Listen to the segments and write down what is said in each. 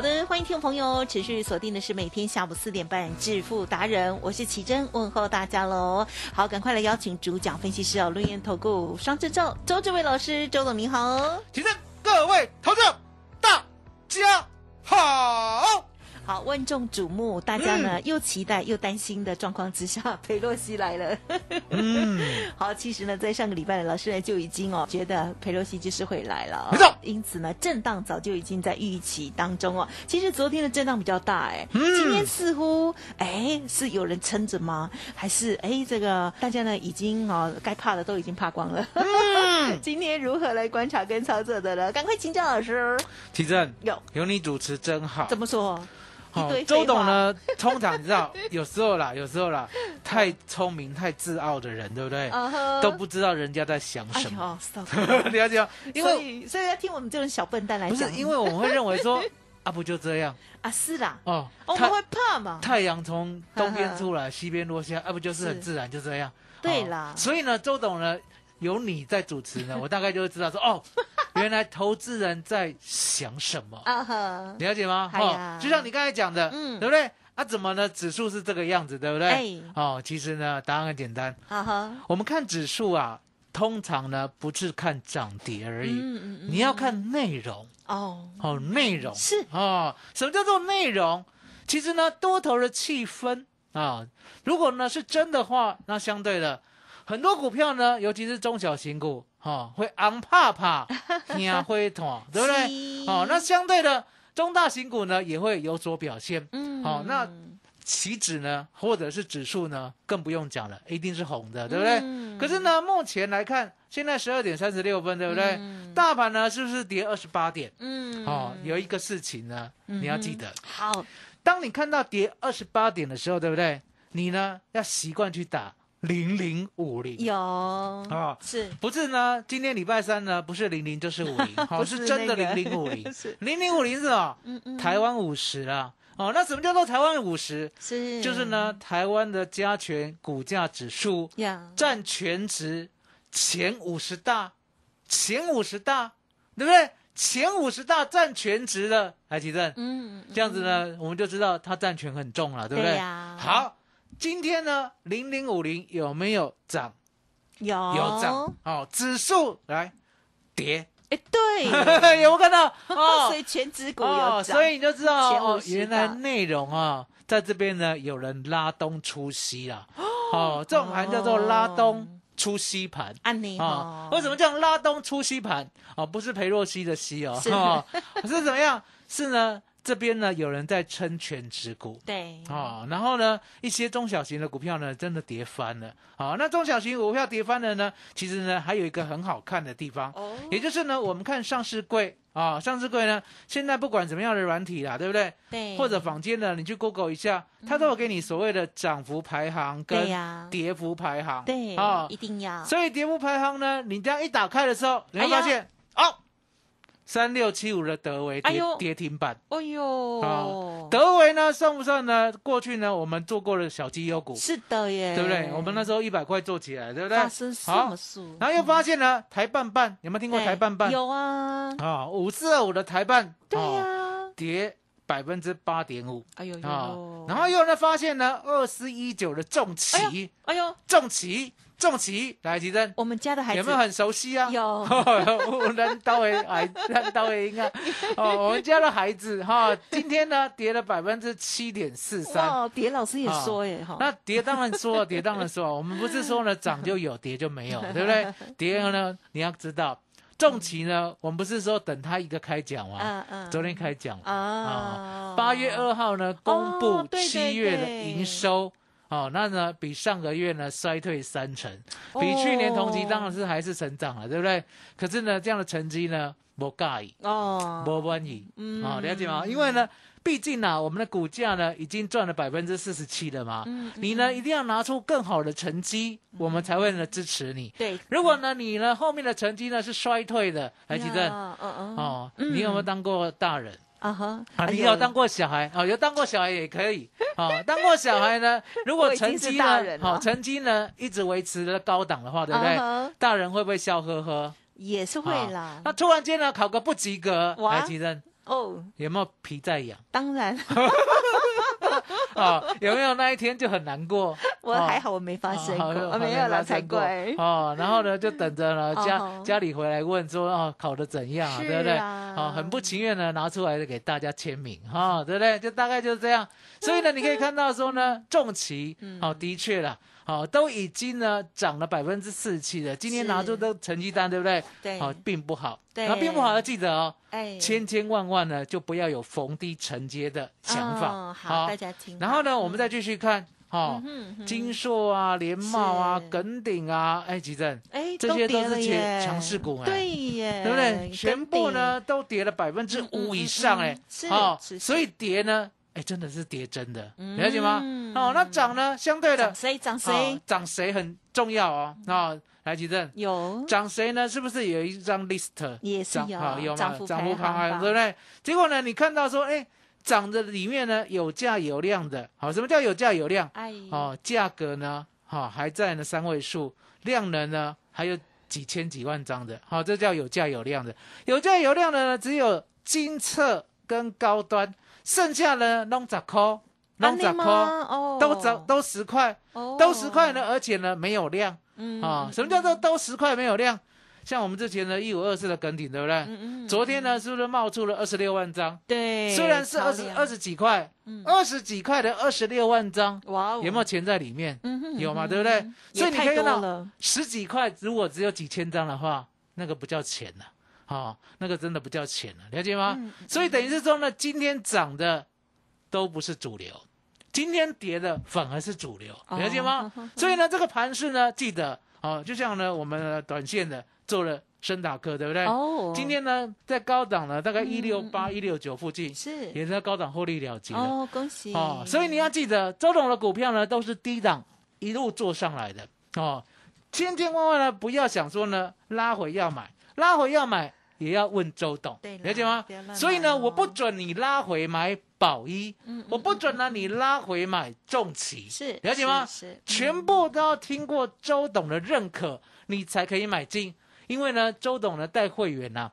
好的，欢迎听众朋友持续锁定的是每天下午四点半致富达人，我是奇珍，问候大家喽。好，赶快来邀请主讲分析师哦，论言投顾双智照周志伟老师，周总您好。奇珍各位投资，大家好。好，万众瞩目，大家呢、又期待又担心的状况之下，裴洛西来了。嗯，好，其实呢，在上个礼拜呢，老师呢就已经哦觉得裴洛西就是会来了、没错因此呢，震荡早就已经在预期当中哦。其实昨天的震荡比较大，哎、嗯今天似乎哎是有人撑着吗？还是哎这个大家呢已经哦该怕的都已经怕光了？嗯 今天如何来观察跟操作的呢？赶快请教老师。提正有有你主持真好。怎么说？一好堆废话周董？呢，通常你知道，有时候啦，有时候啦，太聪明、太自傲的人，对不对？都不知道人家在想哎什么。了解吗？因所为以所以要听我们这种小笨蛋来讲，不是因为我们会认为说啊，不就这样 啊是啦，哦？太我们会怕嘛？太阳从东边出来，西边落下，啊，不就是很自然就这样？哦对啦所以呢，周董呢，有你在主持呢，我大概就会知道说，哦，原来投资人在想什么。了解吗？哎呀就像你刚才讲的，嗯对不对？啊，怎么呢？指数是这个样子，对不对？哎哦，其实呢，答案很简单。我们看指数啊，通常呢不是看涨跌而已，嗯嗯嗯你要看内容哦，哦，内容是哦。什么叫做内容？其实呢，多头的气氛啊，如果呢是真的话，那相对的很多股票呢，尤其是中小型股。哦，会昂怕怕，惊灰团，对不对？是哦，那相对的中大型股呢也会有所表现。嗯好那期指呢，或者是指数呢，更不用讲了，一定是红的，对不对？嗯可是呢，目前来看，现在十二点三十六分，对不对？嗯大盘呢是不是跌二十八点？嗯哦，有一个事情呢，你要记得，好，当你看到跌二十八点的时候，对不对？你呢要习惯去打零零五零。有啊是不是呢？今天礼拜三呢，不是零零就是五零，好 不是是真的那个零零五零 是。零零五零是什么？嗯嗯台湾五十啊。哦，那什么叫做台湾五十？是就是呢，台湾的加权股价指数呀，占全值前五十大，前五十大，对不对？前五十大占全值的，来提正，嗯，这样子呢，我们就知道它占权很重了，对不对？好，今天呢，零零五零有没有涨？有有涨。哦，指数来跌，哎，对，有没有看到？哦所以全指股有哦，涨，所以你就知道哦，原来内容啊，在这边呢有人拉东出西啦。哦，这种盘叫做拉东出西盘。安妮哦，，为什么叫拉东出西盘？哦，不是裴若曦的西哦，是哦是怎么样？是呢，这边呢有人在撑全指股。对，哦，然后呢，一些中小型的股票呢，真的跌翻了。好、那中小型股票跌翻了呢，其实呢，还有一个很好看的地方，哦。也就是呢，我们看上市柜。啊、上市柜呢，现在不管怎么样的软体啦，对不对？对，或者坊间呢，你去 Google 一下，它都有给你所谓的涨幅排行跟呀，跌幅排行。对啊、一定要，所以跌幅排行呢，你这样一打开的时候，你会发现，哦，三六七五的德维跌、哎跌停板。哎呦啊，德维呢算不算呢？过去呢，我们做过的小绩优股，是的耶，对不对？我们那时候一百块做起来，对不对？发生什好么，事？然后又发现呢，台半半有没有听过对台半半？有啊，啊，五四二五的台半，对哦呀，跌百分之八点五哎呦啊，，然后又呢发现呢，二四一九的重旗，哎呦，重旗，重旗，来吉珍，我们家的孩子有没有很熟悉啊？有人都会孩，人都会应啊。哦，我们家的孩子哈，今天呢跌了百分之七点四三。哦，跌老师也说耶哈，那跌当然说，跌当然说，我们不是说呢 涨就有，跌就没有，对不对？跌呢，你要知道，重旗呢，我们不是说等他一个开奖吗？嗯嗯昨天开奖嘛啊，哦，八月二号呢公布七月的对营收。哦，那呢比上个月呢衰退三成，比去年同期当然是还是成长了，对不对？可是呢这样的成绩呢不介意，哦，不满意，嗯。啊、了解吗？因为呢，毕竟呢、我们的股价呢已经赚了百分之四十七了嘛，嗯你呢一定要拿出更好的成绩，我们才会呢支持你。对，如果呢你呢后面的成绩呢是衰退的，来吉正，嗯嗯。哦，嗯你有没有当过大人？啊哈，你有当过小孩啊、有当过小孩也可以啊、当过小孩呢，如果成绩呢，大人好、成绩呢一直维持的高档的话，对不对？大人会不会笑呵呵？也是会啊啦那。突然间呢考个不及格，来提升哦，有没有皮在痒？当然，哦，有没有那一天就很难过？我还好，我没发生过，没有了才怪。哦，然后呢，就等着呢 家哦家里回来问说哦考的怎样啊，对不对？啊哦，很不情愿的拿出来给大家签名哈，对不对？就大概就是这样。所以呢，你可以看到说呢，重旗嗯哦，的确啦。哦，都已经呢涨了百分之四十七了。今天拿出的成绩单，对不对？对哦，并不好。对那并不好要记得哦，哎，千千万万呢就不要有逢低承接的想法。哦好，大家听。然后呢，我们再继续看，哦，嗯哼金硕啊、联茂啊、是耿鼎啊，哎，吉正，哎，这些都是耶强强势股哎对耶，对不对？全部呢都跌了百分之五以上，哎是所以跌呢，哎，真的是跌真的，嗯了解吗？哦，那涨呢，相对的涨，谁涨哦谁涨谁很重要哦，那，来吉正。有涨谁呢？是不是有一张 list？也是有涨幅排行，榜对不对？结果呢，你看到说，哎，涨的里面呢有价有量的，好，什么叫有价有量？哎哦，价格呢，好、还在呢三位数，量能呢还有几千几万张的，好、这叫有价有量的。有价有量的呢，只有金策跟高端，剩下的弄十块，弄十块，哦。都涨都十块，哦。都十块呢，而且呢没有量。嗯啊、什么叫做都十块没有量？像我们之前的一五二四的梗顶，对不对？嗯昨天呢，是不是冒出了二十六万张？对，虽然是二十二十几块嗯，二十几块的二十六万张，哇哦，有没有钱在里面？嗯哼有嘛，对不对？所以你可以看到十几块，如果只有几千张的话，那个不叫钱了，哦，那个真的不叫钱了，了解吗？嗯所以等于是说呢，今天涨的都不是主流，今天跌的反而是主流，哦了解吗？所以呢，这个盘势呢，记得哦，就像呢我们的短线的做了深打课，对不对？哦，今天呢，在高档呢，大概嗯一六八、一六九附近，是也是在高档获利了结了。哦，恭喜哦，所以你要记得，周董的股票呢都是低档一路做上来的哦，千千万万呢不要想说呢拉回要买，拉回要买也要问周董对，了解吗？所以呢，我不准你拉回买宝一，嗯我不准呢你拉回买重旗，是了解吗？是是全部都要听过周董的认可，你才可以买进。因为呢，周董呢带会员呐、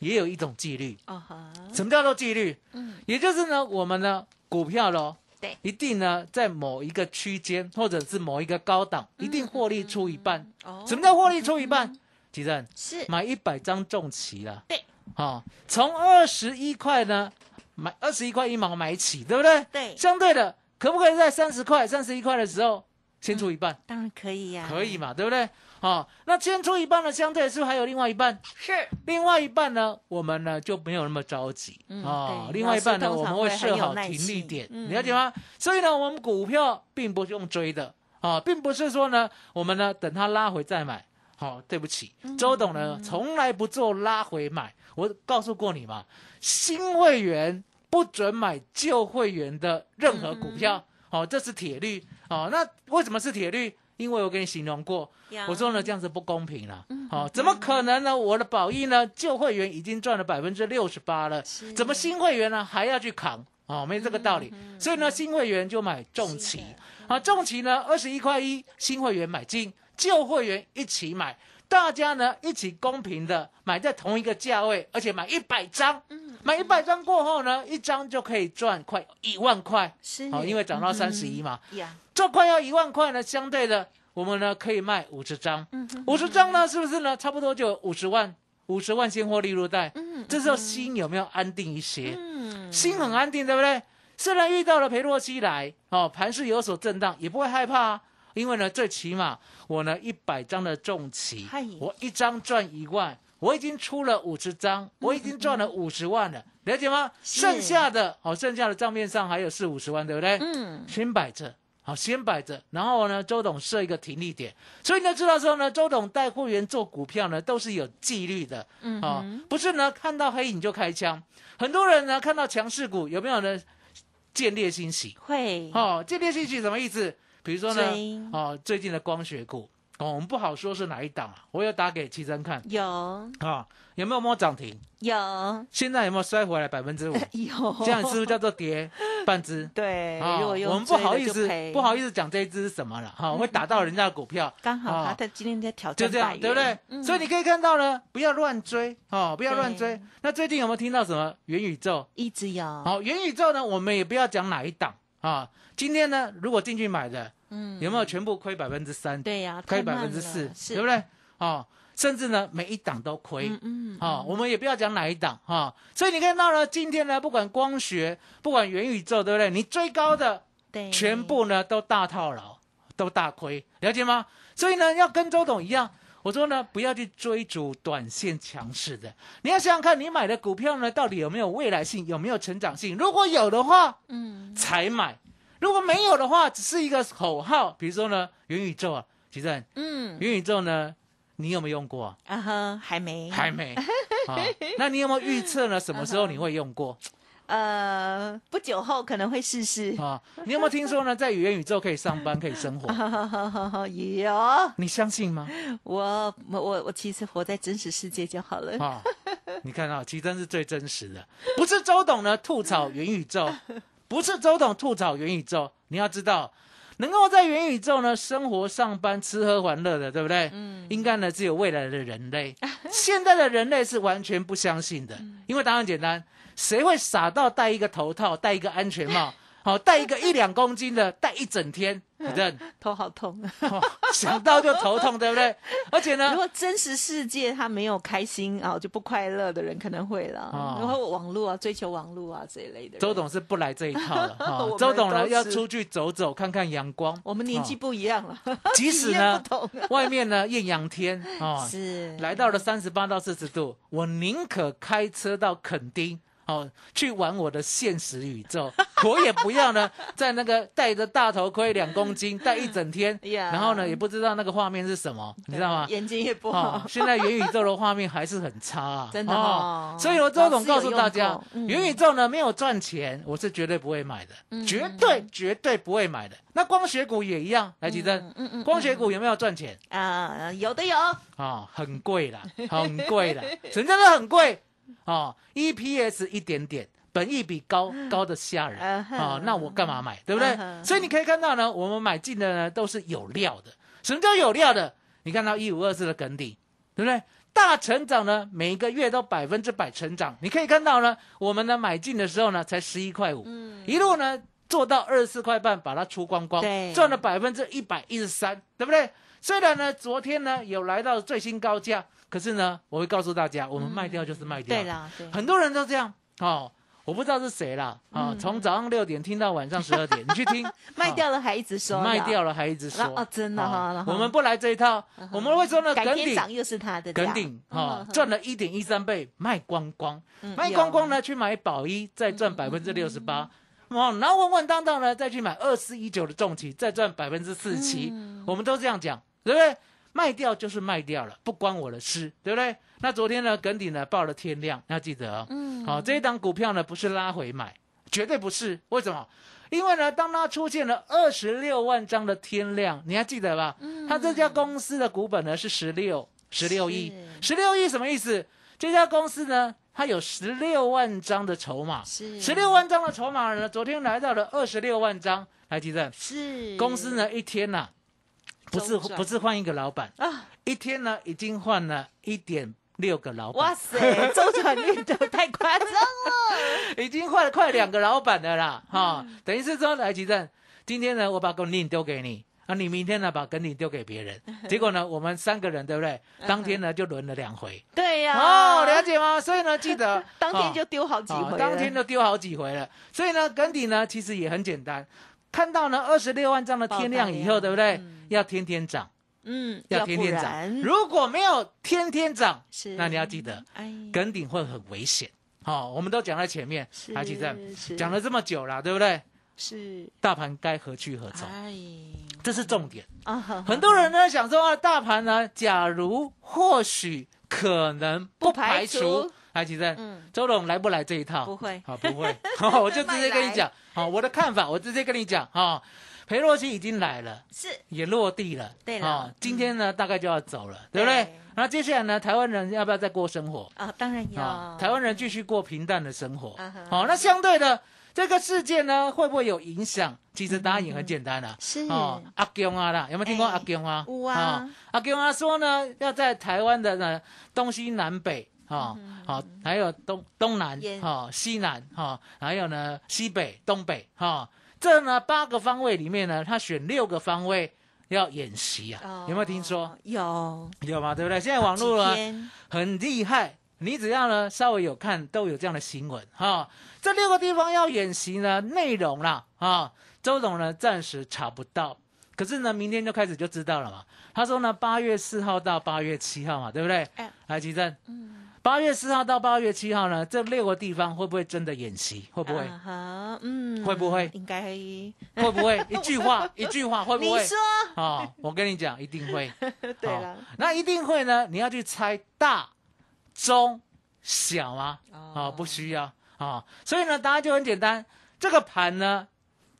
也有一种纪律。哦哈，什么叫做纪律？嗯也就是呢，我们呢股票咯，对一定呢在某一个区间或者是某一个高档，一定获利出一半。哦什么叫获利出一半？吉正是买一百张重旗了，对，哦，从二十一块呢买二十一块一毛买起，对不对？对相对的，可不可以在三十块、三十一块的时候先出一半？当然可以呀，可以嘛，对不对？哦，那先出一半呢，相对是不是还有另外一半？是另外一半呢，我们呢就没有那么着急、嗯哦。另外一半呢，我们会设好停利点，嗯了解吗？所以呢，我们股票并不是用追的啊、并不是说呢，我们呢等它拉回再买。好、对不起，嗯周董呢从来不做拉回买。我告诉过你嘛，新会员不准买旧会员的任何股票。哦，这是铁律。哦，那为什么是铁律？因为我跟你形容过，我说呢，这样子不公平了。好哦，怎么可能呢？我的宝益呢，旧会员已经赚了百分之六十八了，怎么新会员呢还要去扛？哦，没这个道理。嗯所以呢，新会员就买重旗。啊，重旗呢二十一块一，新会员买进，旧会员一起买，大家呢一起公平的买在同一个价位，而且买一百张。嗯买一百张过后呢，一张就可以赚快一万块。是哦，因为涨到三十一嘛，这快要一万块呢，相对的，我们呢可以卖五十张，嗯五十张呢是不是呢？差不多就有五十万，五十万现货利入袋。嗯这时候心有没有安定一些？嗯心很安定，对不对？虽然遇到了裴洛西来，哦，盘势有所震荡，也不会害怕啊，因为呢，最起码我呢一百张的重旗，我一张赚一万，我已经出了五十张，我已经赚了五十万了，了解吗？剩下的哦，剩下的账面上还有四五十万，对不对？嗯，先摆着，好，先摆着，然后呢，周董设一个停利点，所以呢，知道说呢，周董带会员做股票呢，都是有纪律的，嗯啊、哼不是呢看到黑影就开枪，很多人呢看到强势股有没有呢？见猎心喜？会，哦，见猎心喜什么意思？比如说呢，哦，最近的光学股，哦，我们不好说是哪一档啊，我有打给奇珍看有啊、有没有摸涨停？有现在有没有摔回来百分之五？有，这样是不是叫做跌 半只？对，啊如果用我们不好意思不好意思讲这一只是什么了哈，会打到人家的股票，刚好啊他的今天在挑就这样，战对不对？嗯所以你可以看到呢，不要乱追哦，不要乱追。那最近有没有听到什么元宇宙？一直有，好，元宇宙呢，我们也不要讲哪一档啊。今天呢，如果进去买的，嗯有没有全部亏百分之三？对呀，亏百分之四对不？对？哦，甚至呢，每一档都亏。嗯嗯，啊、我们也不要讲哪一档哈、所以你看到呢，今天呢，不管光学，不管元宇宙，对不对？你追高的，对，全部呢都大套牢，都大亏，了解吗？所以呢，要跟周董一样，我说呢，不要去追逐短线强势的，你要想想看，你买的股票呢，到底有没有未来性，有没有成长性？如果有的话，嗯，才买；如果没有的话，只是一个口号。比如说呢，元宇宙啊，其实嗯元宇宙呢，你有没有用过啊？啊哈，还没，还没 啊？那你有没有预测呢？什么时候你会用过呃，不久后可能会试试，啊？你有没有听说呢，在元宇宙可以上班，可以生活？有，你相信吗？我我我我其实活在真实世界就好了，啊，你看啊，其实真是最真实的，不是周董呢吐槽元宇宙，不是周董吐槽元宇宙，你要知道，能够在元宇宙呢生活、上班、吃喝玩乐的，对不对？嗯，应该呢只有未来的人类，现在的人类是完全不相信的，因为答案简单，谁会傻到戴一个头套、戴一个安全帽？好，带一个一两公斤的，带一整天，反正、头好痛。哦、想到就头痛，对不对？而且呢如，果真实世界他没有开心啊，就不快乐的人可能会了。哦然后网络啊，追求网络啊这一类的人。周董是不来这一套了 哈、周董呢要出去走走，看看阳光。我们年纪哦不一样了，即使呢外面呢艳阳天啊，是来到了三十八到四十度，我宁可开车到垦丁。哦，去玩我的现实宇宙，我也不要呢，在那个戴着大头盔两公斤，戴一整天，呀然后呢也不知道那个画面是什么，你知道吗？眼睛也不哦好，，现在元宇宙的画面还是很差、啊，真的哦。所以我周总告诉大家元宇宙呢没有赚钱，我是绝对不会买的，嗯绝对绝对不会买的。那光学股也一样，来吉珍，嗯嗯光学股有没有赚钱？啊，有的有，啊、很贵啦，很贵啦，什么叫做很贵啊、EPS 一点点。本益比高高的吓人啊、那我干嘛买？对不对所以你可以看到呢，我们买进的呢都是有料的。什么叫有料的？你看到一五二四的梗底，对不对？大成长呢，每一个月都百分之百成长。你可以看到呢，我们呢买进的时候呢才十一块五，嗯一路呢做到二十四块半，把它出光光对，赚了百分之一百一十三，对不对？虽然呢昨天呢有来到最新高价，可是呢我会告诉大家，我们卖掉就是卖掉。对啦，对，很多人都这样哦。我不知道是谁啦，啊、嗯从早上六点听到晚上十二点，你去听，卖哦掉了还一直说，卖掉了还一直说哦真的哈我们不来这一套，我们会说呢，改耿鼎天涨又是他的，耿鼎哈嗯赚了一点一三倍，卖光光，嗯卖光光呢去买宝一，再赚百分之六十八。哦，然后稳稳当当呢，再去买二四一九的重企，再赚百分之四十七。嗯我们都这样讲，对不对？卖掉就是卖掉了，不关我的事，对不对？那昨天呢，耿鼎呢报了天量，要记得哦。嗯好、这一档股票呢不是拉回买，绝对不是。为什么？因为呢，当它出现了二十六万张的天量，你还记得吧？嗯它这家公司的股本呢是十六十六亿，十六亿什么意思？这家公司呢，它有十六万张的筹码，是十六万张的筹码呢，昨天来到了二十六万张。来，记得是公司呢一天呐、不是不是换一个老板，啊，一天呢已经换了一点六个老板。哇塞，周转率都太夸张了，已经换了快两个老板的啦，哈、等于是说，来吉正，今天呢，我把耿鼎丢给你，啊，你明天呢把耿鼎丢给别人，结果呢，我们三个人对不对？当天呢就轮了两回，对呀，哦，了解吗？所以呢，记得当天哦。就丢好几哦回了，当天就丢好几回了。所以呢，耿鼎呢其实也很简单，看到呢二十六万张的天量以后，对不对？嗯要天天涨。嗯，要天天涨。如果没有天天涨，是那你要记得哎，跟顶会很危险。好、我们都讲在前面，是台积电是讲了这么久了，对不对？是大盘该何去何从？哎这是重点。啊，很很多人呢想说啊，大盘呢，假如或许可能不排除除，台积电，嗯周董来不来这一套？不会好，不会，好，我就直接跟你讲，好，我的看法，我直接跟你讲，哈，裴洛西已经来了，是也落地了，对了啊，今天呢大概就要走了，对不对对？然后接下来呢，台湾人要不要再过生活？啊，当然啊要，台湾人继续过平淡的生活。好，那相对的这个事件呢，会不会有影响？其实答案也很简单啦。是哦，阿公啊啦，有没有听过哎阿公啊？有啊哦阿公啊说呢，要在台湾的呢东西南北。啊，好，还有东东南也，哈，西南，哈，还有呢西北、东北，哈，这呢八个方位里面呢，他选六个方位要演习啊，哦有没有听说？有有吗？对不对？现在网络啊，很厉害。你只要呢稍微有看，都有这样的新闻哈、这六个地方要演习呢，内容啦啊，周董呢暂时查不到，可是呢明天就开始就知道了嘛。他说呢八月四号到八月七号嘛，对不对？哎来，吉正，八月四号到八月七号呢，这六个地方会不会真的演习？会不会？嗯，会不会应该会不会？一句话，一句话，会不会？你说啊、我跟你讲，一定会。好对了，那一定会呢？你要去猜大、中、小吗？啊、不需要啊、所以呢，答案就很简单。这个盘呢，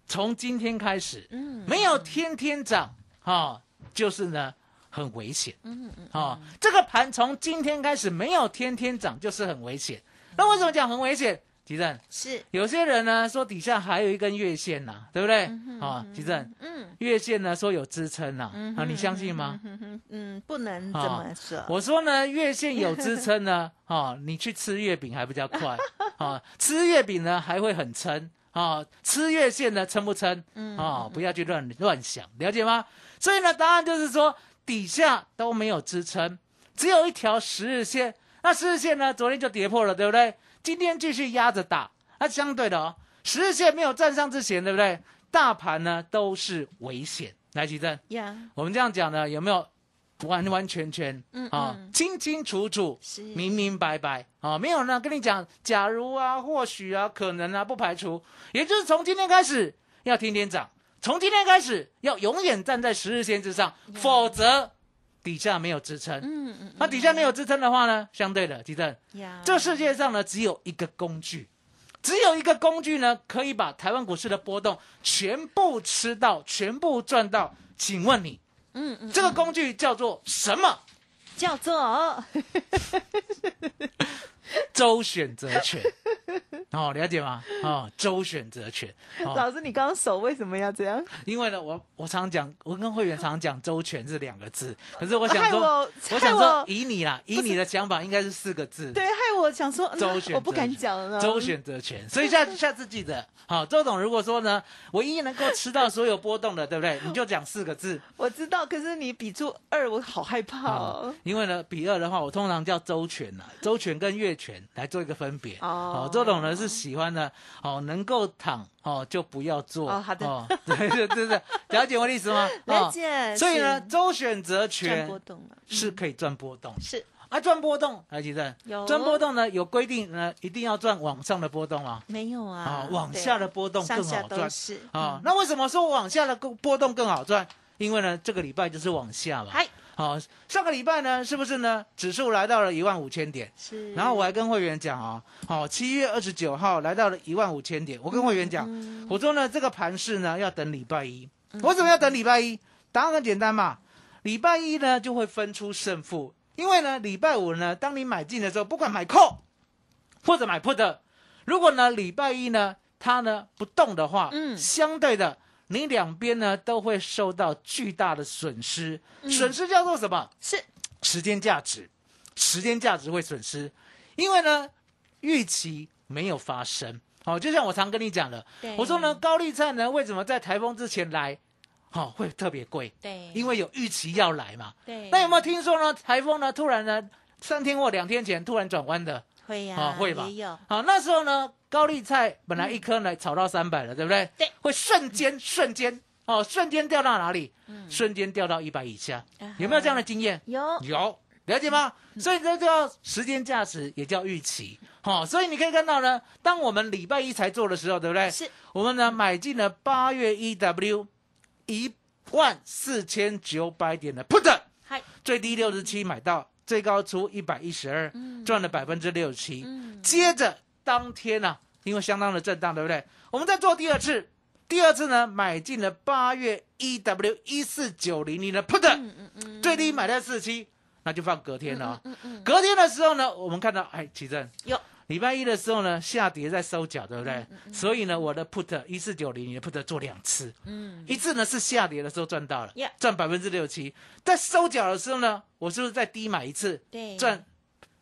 从今天开始，嗯没有天天涨啊、就是呢很危险嗯嗯啊、这个盘从今天开始没有天天涨，就是很危险。那为什么讲很危险？吉正，是有些人呢说底下还有一根月线呐、对不对？嗯啊、吉正，嗯月线呢说有支撑呐、啊，你相信吗？嗯不能这啊么说，我说呢，月线有支撑呢，哦，你去吃月饼还比较快，啊、吃月饼呢还会很撑，啊、吃月线呢撑不撑？嗯啊、不要去乱乱想，了解吗？所以呢，答案就是说底下都没有支撑，只有一条十日线，那十日线呢，昨天就跌破了，对不对？今天继续压着打，那相对的哦，十日线没有站上之前，对不对？大盘呢都是危险。来，吉正。呀，我们这样讲呢，有没有完完全全嗯啊嗯清清楚楚、明明白白啊？没有呢，跟你讲，假如啊，或许啊，可能啊，不排除，也就是从今天开始要天天涨，从今天开始要永远站在十日线之上，否则底下没有支撑。嗯嗯那底下没有支撑的话呢，相对的，吉正，呀，这世界上呢只有一个工具，只有一个工具呢可以把台湾股市的波动全部吃到，全部赚到。请问你？嗯嗯，这个工具叫做什么？叫做 周选择权。哦，了解吗？哦，周选择权。哦，老师，你刚刚手为什么要这样？因为呢，我我常讲，我跟会员常讲“周全”这两个字，可是我想说，我，我想说，以你啦，以你的想法，应该是四个字。对，害我想说，嗯周我不敢讲了。周选择权，所以下下次记得，好，周董如果说呢，唯一能够吃到所有波动的，对不对？你就讲四个字，我知道，可是你比出二，我好害怕哦。因为呢，比二的话，我通常叫周全呐，周全跟月全来做一个分别。哦周董呢是喜欢呢，哦，能够躺哦就不要坐。哦好的 对对对对，了解我的意思吗？了哦解。所以呢，周选择赚权波动了，是可以赚波动，是啊，赚波动，来吉正，有赚波动呢有规定呢，一定要赚往上的波动啊？没有啊啊，？往下的波动更好赚是啊。嗯那为什么说往下的波动更好赚？因为呢，这个礼拜就是往下嘛。嗨，好，上个礼拜呢，是不是呢？指数来到了一万五千点，是。然后我还跟会员讲啊，好，七月二十九号来到了一万五千点，我跟会员讲，嗯我说呢，这个盘势呢要等礼拜一。为什么要等礼拜一？答案很简单嘛，礼拜一呢就会分出胜负，因为呢礼拜五呢，当你买进的时候，不管买 call 或者买 put，如果呢礼拜一呢它呢不动的话，嗯。相对的你两边呢都会受到巨大的损失，损失叫做什么？是。时间价值，时间价值会损失，因为呢预期没有发生。好、就像我常跟你讲的，我说呢高丽菜呢为什么在台风之前来，好、会特别贵，对，因为有预期要来嘛。对，那有没有听说呢？台风呢突然呢三天或两天前突然转弯的？会呀？啊会吧也有好，那时候呢高丽菜本来一颗呢炒到三百了，对不对？对，会瞬间瞬间哦，瞬间掉到哪里？嗯瞬间掉到一百以下，啊有没有这样的经验？有有，了解吗？所以这叫时间价值，也叫预期。好、所以你可以看到呢，当我们礼拜一才做的时候，对不对？是我们呢买进了八月 EW 一万四千九百点的 put，最低六十七买到，最高出一百一十二，赚了百分之六十七。嗯。接着当天呢、因为相当的震荡，对不对？我们再做第二次，第二次呢买进了八月 EW 一四九零零的 put，、最嗯低买在四七，那就放隔天了、哦。隔天的时候呢，我们看到，哎，奇正，有礼拜一的时候呢，下跌在收脚，对不对？嗯所以呢，我的 put 一四九零零的 put 做两次，嗯。一次呢是下跌的时候赚到了赚百分之六七，在收脚的时候呢，我是不是再低买一次，对。赚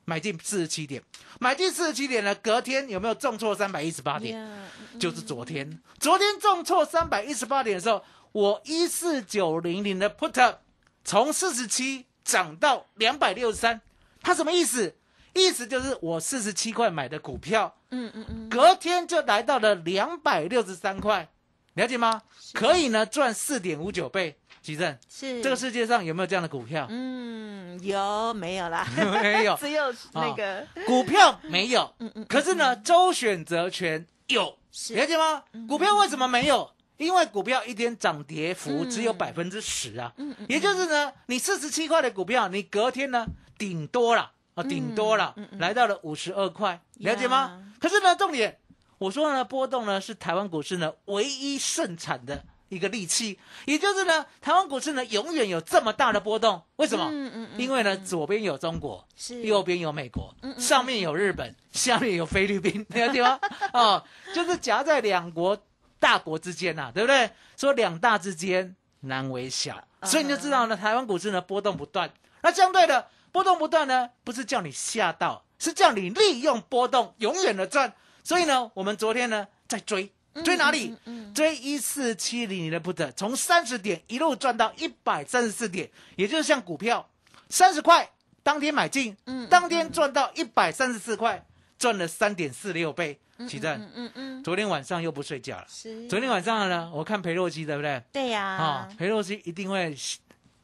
买进四十七点，买进四十七点呢，隔天有没有重挫三百一十八点？呀就是昨天，昨天重挫三百一十八点的时候，我一四九零零的 put 从四十七涨到两百六十三，它什么意思？意思就是我四十七块买的股票，嗯嗯嗯，隔天就来到了两百六十三块，了解吗？可以呢赚四点五九倍。吉正，是这个世界上有没有这样的股票？嗯有没有啦？没有，只有那个股票没有，嗯嗯可是呢，周选择权有，是了解吗？股票为什么没有？因为股票一天涨跌幅嗯只有百分之十啊，也就是呢，你四十七块的股票，你隔天呢，顶多了啊，顶多了，来到了五十二块，了解吗？可是呢，重点，我说呢，波动呢是台湾股市呢唯一盛产的。一个利器，也就是呢，台湾股市呢永远有这么大的波动，为什么？嗯嗯嗯因为呢，左边有中国，是右边有美国，嗯嗯上面有日本，下面有菲律宾，了解吗？哦，就是夹在两国大国之间呐、对不对？说两大之间难为小，嗯所以你就知道呢，台湾股市呢波动不断。那相对的波动不断呢，不是叫你吓到，是叫你利用波动永远的赚。所以呢，我们昨天呢在追。追哪里？追一四七零零的 put，从三十点一路赚到一百三十四点，也就是像股票三十块当天买进，嗯当天赚到一百三十四块，赚了三点四六倍。奇正，嗯嗯嗯昨天晚上又不睡觉了。是昨天晚上呢，我看裴洛西，对不对？对呀啊，裴洛西一定会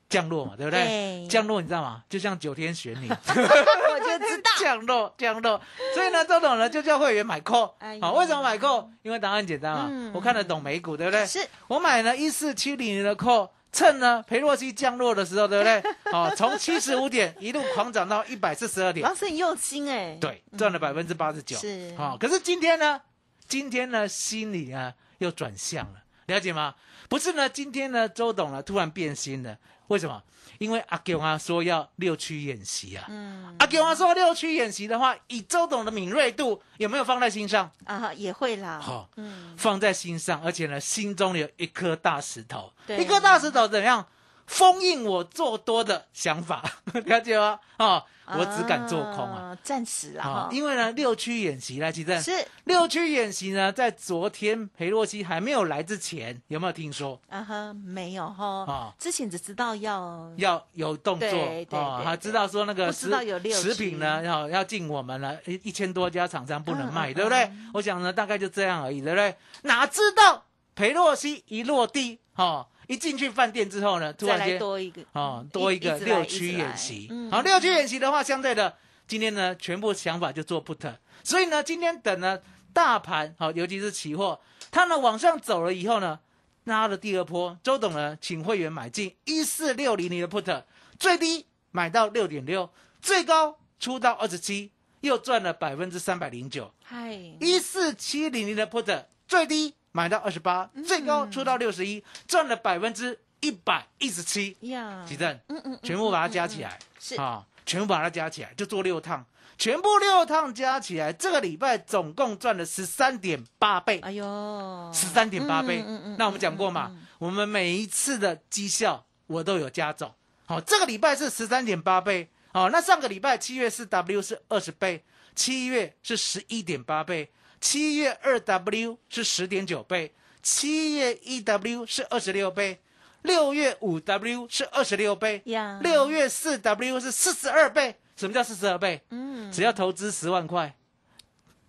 降落嘛，对不对？对降落你知道吗？就像九天玄女，我就知道 降落降落。所以呢，周董呢就叫会员买 call。好，为什么买 call？因为答案简单啊，嗯我看得懂美股，对不对？是我买了一四七零零的 call，趁呢裴洛西降落的时候，对不对？好，从七十五点一路狂涨到一百四十二点老，师很用心哎，对，赚了百分之八十九。是好，可是今天呢，今天呢心里啊又转向了，了解吗？不是呢，今天呢周董呢突然变心了，为什么？因为阿强啊说要六区演习啊，嗯阿强啊说六区演习的话，以周董的敏锐度，有没有放在心上？啊也会啦，好、嗯放在心上，而且呢，心中有一颗大石头，对一颗大石头怎样封印我做多的想法？了解吗？哦，我只敢做空啊。啊，暂时啦啊，，因为呢，六区演习来，其实。是。六区演习呢，在昨天裴洛西还没有来之前，有没有听说？啊哈没有哈。啊，之前只知道要要有动作对对知道说那个食知道有食品呢，要要进我们了，一一千多家厂商不能卖，对不对？我想呢，大概就这样而已，对不对？哪知道裴洛西一落地，哦，一进去饭店之后呢，突然间多一个哦，嗯多一个六区演习。好，六区演习的话，相对的，今天呢，全部想法就做 put，所以呢，今天等呢大盘好，尤其是期货，它呢往上走了以后呢，拉了第二波，周董呢请会员买进一四六零零的 put，最低买到六点六，最高出到二十七，又赚了百分之三百零九。嗨一四七零零的 put 最低买到二十八，最高出到六十一，赚了百分之一百一十七。呀，奇正，嗯嗯，全部把它加起来，是。啊，全部把它加起来，就做六趟，全部六趟加起来，这个礼拜总共赚了十三点八倍，哎呦，十三点八倍。嗯嗯嗯。那我们讲过嘛，我们每一次的绩效我都有加总，好，这个礼拜是十三点八倍，好，那上个礼拜七月四 W 是二十倍，七月是十一点八倍，七月二 W 是十点九倍，七月一 W 是二十六倍，六月五 W 是二十六倍，六月四 W 是四十二倍。什么叫四十二倍？嗯，只要投资十万块，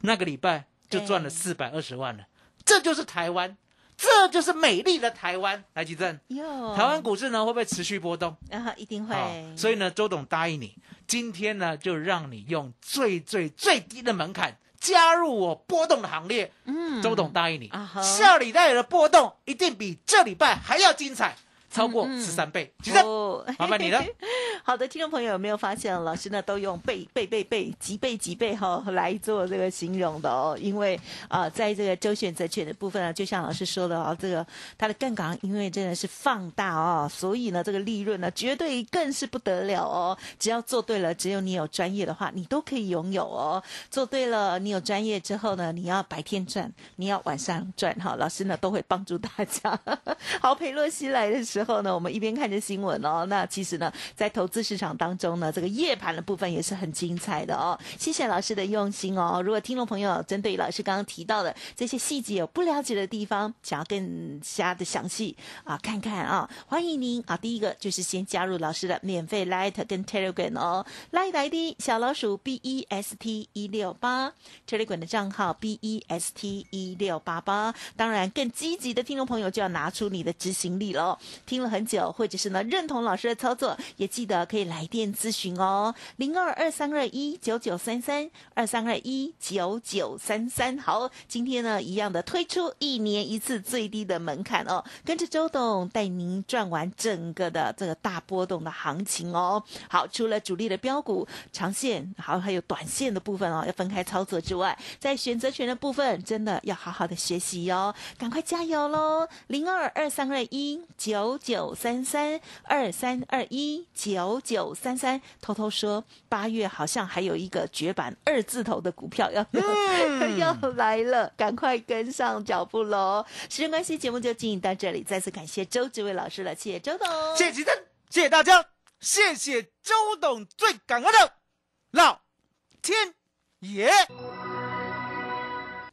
那个礼拜就赚了四百二十万了。这就是台湾，这就是美丽的台湾。来，吉正，台湾股市呢会不会持续波动？啊，一定会，所以呢，周董答应你，今天呢就让你用最最最低的门槛加入我波动的行列。嗯。周董答应你，啊下礼拜的波动一定比这礼拜还要精彩，超过十三倍。哦麻烦你了。好的，听众朋友有没有发现，老师呢都用倍倍倍倍几倍几倍哈、来做这个形容的哦？因为啊、呃在这个周选择权的部分呢，就像老师说的哦，这个它的杠杆因为真的是放大哦，所以呢这个利润呢绝对更是不得了哦。只要做对了，只有你有专业的话，你都可以拥有哦。做对了，你有专业之后呢，你要白天赚，你要晚上赚哈，老师呢都会帮助大家。好，裴洛西来的时候呢，我们一边看着新闻哦，那其实呢，在投资市场当中呢，这个夜盘的部分也是很精彩的哦。谢谢老师的用心哦。如果听众朋友针对老师刚刚提到的这些细节有不了解的地方，想要更加的详细啊看看啊，欢迎您啊。第一个就是先加入老师的免费 Light 跟 Telegram 哦，Light ID 小老鼠 B E S T 一六八，Telegram 的账号 B E S T 一六八八。当然，更积极的听众朋友就要拿出你的执行力喽。听了很久，或者是呢认同老师的操作，也记得可以来电咨询哦，零二二三二一九九三三二三二一九九三三。好，今天呢一样的推出一年一次最低的门槛哦，跟着周董带您赚完整个的这个大波动的行情哦。好，除了主力的标股、长线，好还有短线的部分哦，要分开操作之外，在选择权的部分，真的要好好的学习哦，赶快加油喽！零二二三二一九九三三二三二一九九三三，偷偷说，八月好像还有一个绝版二字头的股票要、要来了，赶快跟上脚步喽！时间关系，节目就进行到这里，再次感谢周志伟老师了，谢谢周董，谢谢吉正，谢谢大家，谢谢周董，最感恩的老天爷。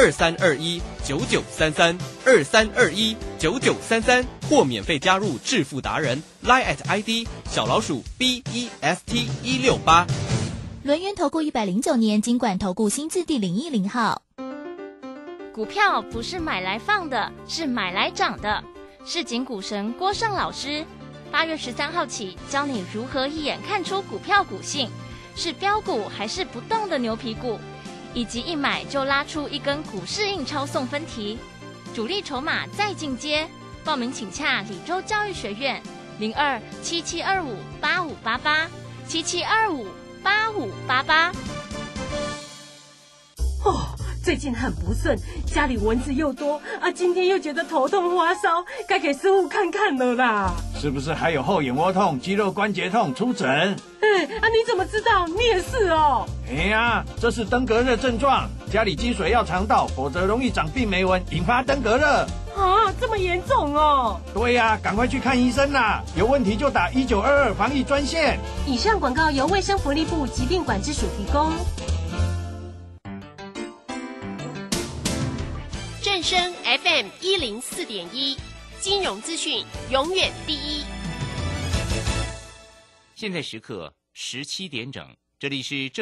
二三二一九九三三二三二一九九三三，或免费加入致富达人 Line at ID 小老鼠 B E S T 一六八。轮源投顾一百零九年金管投顾新字第零一零号。股票不是买来放的，是买来涨的。市井股神郭胜老师，八月十三号起教你如何一眼看出股票股性，是标股还是不动的牛皮股，以及一买就拉出一根股市印钞送分题，主力筹码再进阶。报名请洽李州教育学院零二七七二五八五八八七七二五八五八八。哦，最近很不顺，家里蚊子又多啊，今天又觉得头痛发烧，该给师傅看看了啦。是不是还有后眼窝痛、肌肉关节痛？出诊。哎啊，你怎么知道？你也是哦。哎呀，这是登革热症状，家里积水要常倒，否则容易长病媒蚊，引发登革热。啊，这么严重哦。对呀、赶快去看医生啦！有问题就打一九二二防疫专线。以上广告由卫生福利部疾病管制署提供。正声 FM 一零四点一，金融资讯永远第一。现在时刻十七点整，这里是正。